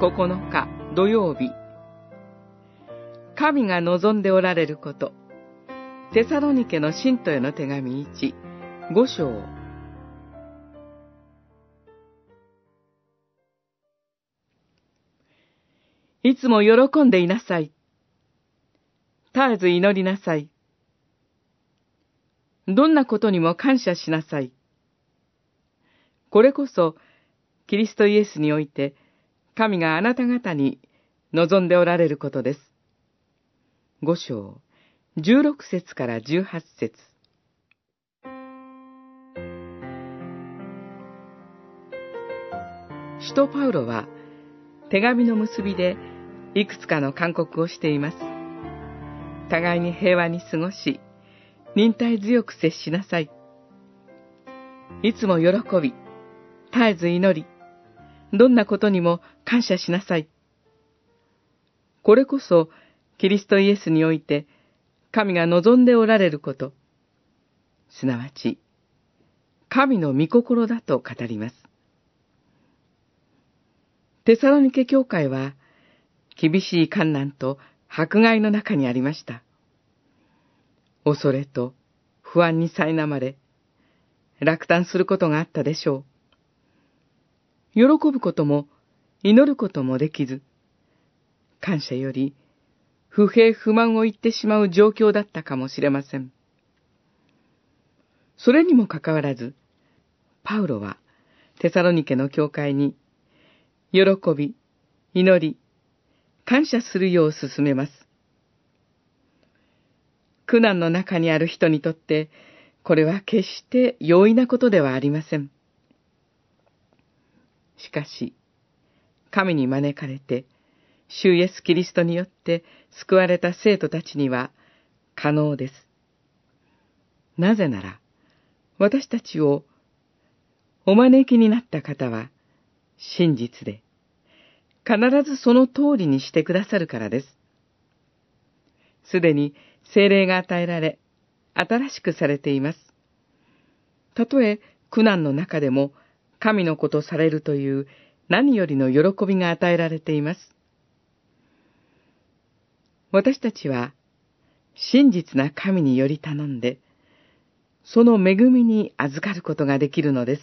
9日土曜日神が望んでおられること。テサロニケの信徒への手紙1、5章。いつも喜んでいなさい。絶えず祈りなさい。どんなことにも感謝しなさい。これこそ、キリストイエスにおいて、神があなた方に望んでおられることです。五章、十六節から十八節使徒パウロは、手紙の結びで、いくつかの勧告をしています。互いに平和に過ごし、忍耐強く接しなさい。いつも喜び、絶えず祈り、どんなことにも感謝しなさい。これこそ、キリストイエスにおいて、神が望んでおられること、すなわち、神の御心だと語ります。テサロニケ教会は、厳しい観難と迫害の中にありました。恐れと不安に苛まれ、落胆することがあったでしょう。喜ぶことも祈ることもできず、感謝より不平不満を言ってしまう状況だったかもしれません。それにもかかわらず、パウロはテサロニケの教会に、喜び、祈り、感謝するよう進めます。苦難の中にある人にとって、これは決して容易なことではありません。しかし、神に招かれて、主イエス・キリストによって救われた生徒たちには可能です。なぜなら、私たちをお招きになった方は真実で、必ずその通りにしてくださるからです。すでに精霊が与えられ、新しくされています。たとえ苦難の中でも神のことされるという何よりの喜びが与えられています。私たちは真実な神により頼んで、その恵みに預かることができるのです。